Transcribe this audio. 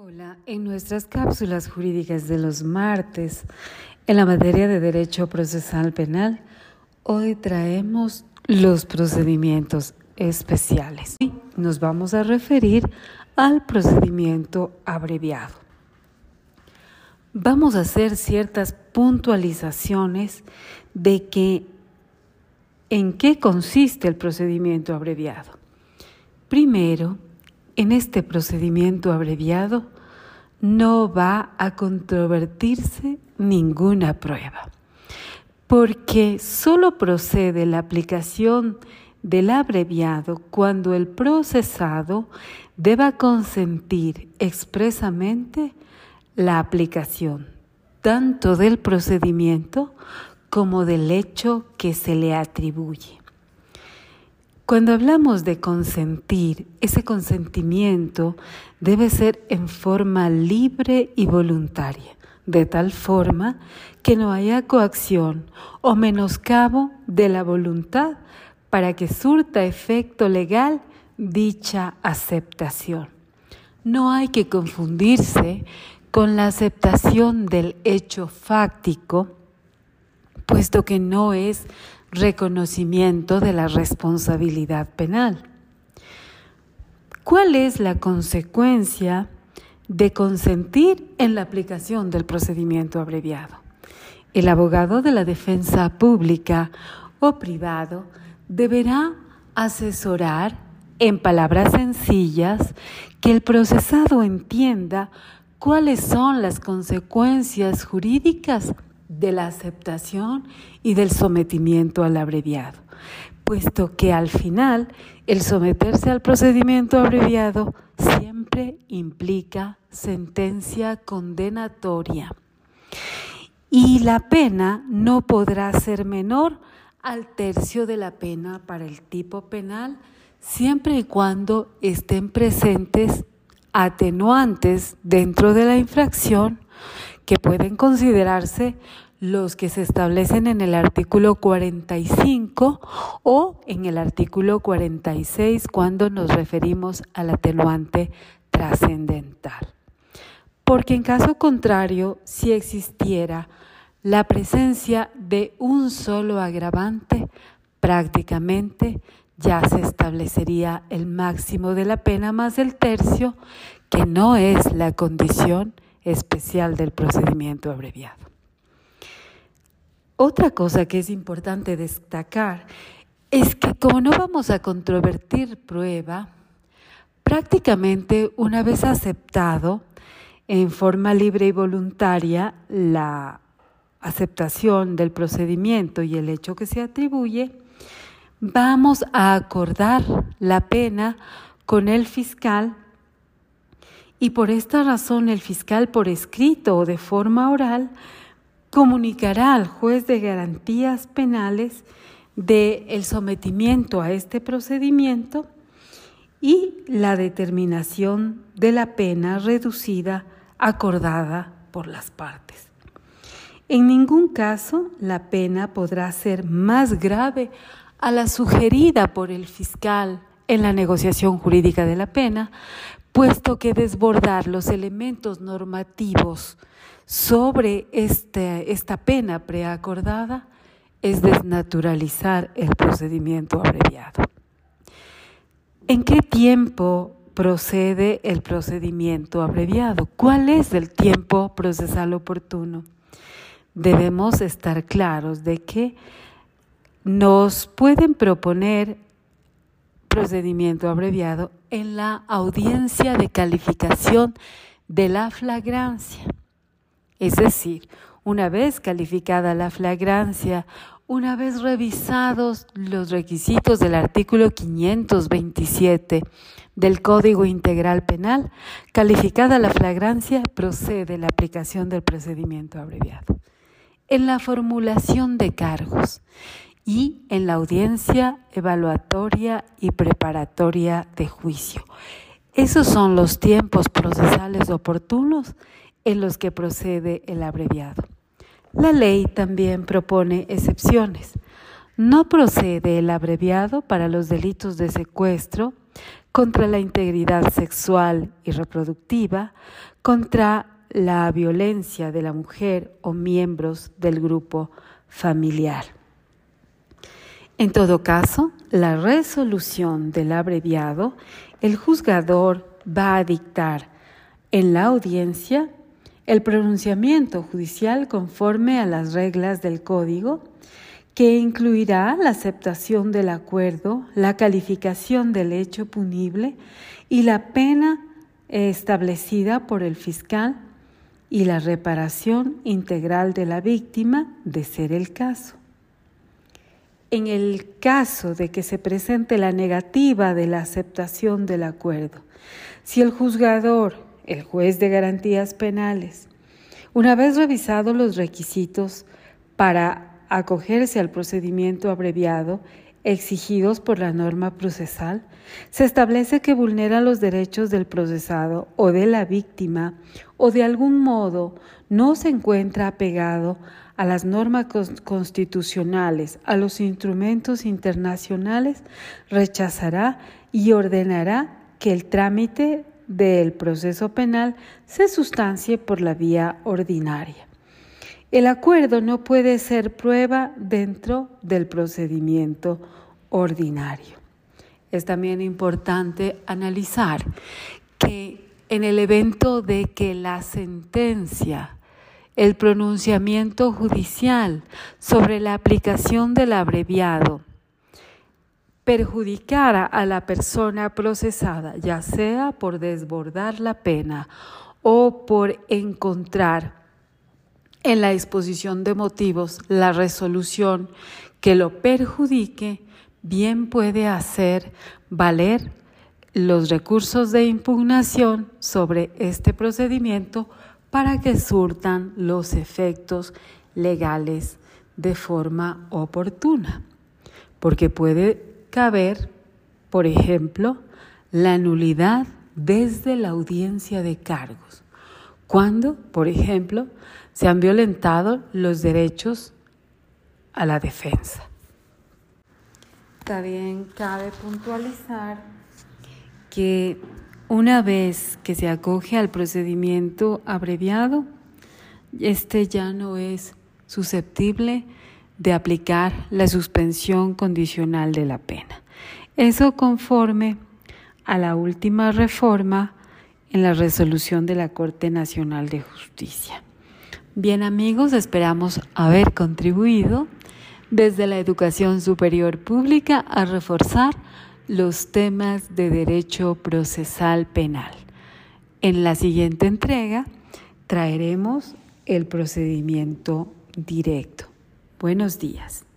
Hola, en nuestras cápsulas jurídicas de los martes, en la materia de derecho procesal penal, hoy traemos los procedimientos especiales. Nos vamos a referir al procedimiento abreviado. Vamos a hacer ciertas puntualizaciones de que en qué consiste el procedimiento abreviado. Primero, en este procedimiento abreviado no va a controvertirse ninguna prueba, porque solo procede la aplicación del abreviado cuando el procesado deba consentir expresamente la aplicación tanto del procedimiento como del hecho que se le atribuye. Cuando hablamos de consentir, ese consentimiento debe ser en forma libre y voluntaria, de tal forma que no haya coacción o menoscabo de la voluntad para que surta efecto legal dicha aceptación. No hay que confundirse con la aceptación del hecho fáctico, puesto que no es reconocimiento de la responsabilidad penal. ¿Cuál es la consecuencia de consentir en la aplicación del procedimiento abreviado? El abogado de la defensa pública o privado deberá asesorar en palabras sencillas que el procesado entienda cuáles son las consecuencias jurídicas de la aceptación y del sometimiento al abreviado, puesto que al final el someterse al procedimiento abreviado siempre implica sentencia condenatoria. Y la pena no podrá ser menor al tercio de la pena para el tipo penal siempre y cuando estén presentes atenuantes dentro de la infracción que pueden considerarse los que se establecen en el artículo 45 o en el artículo 46 cuando nos referimos al atenuante trascendental. Porque en caso contrario, si existiera la presencia de un solo agravante, prácticamente ya se establecería el máximo de la pena más el tercio, que no es la condición especial del procedimiento abreviado. Otra cosa que es importante destacar es que como no vamos a controvertir prueba, prácticamente una vez aceptado en forma libre y voluntaria la aceptación del procedimiento y el hecho que se atribuye, vamos a acordar la pena con el fiscal y por esta razón el fiscal por escrito o de forma oral comunicará al juez de garantías penales de el sometimiento a este procedimiento y la determinación de la pena reducida acordada por las partes. En ningún caso la pena podrá ser más grave a la sugerida por el fiscal en la negociación jurídica de la pena, puesto que desbordar los elementos normativos sobre este, esta pena preacordada es desnaturalizar el procedimiento abreviado. ¿En qué tiempo procede el procedimiento abreviado? ¿Cuál es el tiempo procesal oportuno? Debemos estar claros de que nos pueden proponer procedimiento abreviado en la audiencia de calificación de la flagrancia. Es decir, una vez calificada la flagrancia, una vez revisados los requisitos del artículo 527 del Código Integral Penal, calificada la flagrancia, procede la aplicación del procedimiento abreviado. En la formulación de cargos y en la audiencia evaluatoria y preparatoria de juicio. Esos son los tiempos procesales oportunos en los que procede el abreviado. La ley también propone excepciones. No procede el abreviado para los delitos de secuestro, contra la integridad sexual y reproductiva, contra la violencia de la mujer o miembros del grupo familiar. En todo caso, la resolución del abreviado, el juzgador va a dictar en la audiencia el pronunciamiento judicial conforme a las reglas del código, que incluirá la aceptación del acuerdo, la calificación del hecho punible y la pena establecida por el fiscal y la reparación integral de la víctima de ser el caso. En el caso de que se presente la negativa de la aceptación del acuerdo, si el juzgador, el juez de garantías penales, una vez revisados los requisitos para acogerse al procedimiento abreviado, exigidos por la norma procesal, se establece que vulnera los derechos del procesado o de la víctima o de algún modo no se encuentra apegado a las normas constitucionales, a los instrumentos internacionales, rechazará y ordenará que el trámite del proceso penal se sustancie por la vía ordinaria. El acuerdo no puede ser prueba dentro del procedimiento ordinario. Es también importante analizar que en el evento de que la sentencia, el pronunciamiento judicial sobre la aplicación del abreviado. Perjudicara a la persona procesada, ya sea por desbordar la pena o por encontrar en la exposición de motivos la resolución que lo perjudique, bien puede hacer valer los recursos de impugnación sobre este procedimiento para que surtan los efectos legales de forma oportuna. Porque puede caber, por ejemplo, la nulidad desde la audiencia de cargos, cuando, por ejemplo, se han violentado los derechos a la defensa. También cabe puntualizar que una vez que se acoge al procedimiento abreviado, este ya no es susceptible de aplicar la suspensión condicional de la pena. Eso conforme a la última reforma en la resolución de la Corte Nacional de Justicia. Bien amigos, esperamos haber contribuido desde la educación superior pública a reforzar los temas de derecho procesal penal. En la siguiente entrega traeremos el procedimiento directo. Buenos días.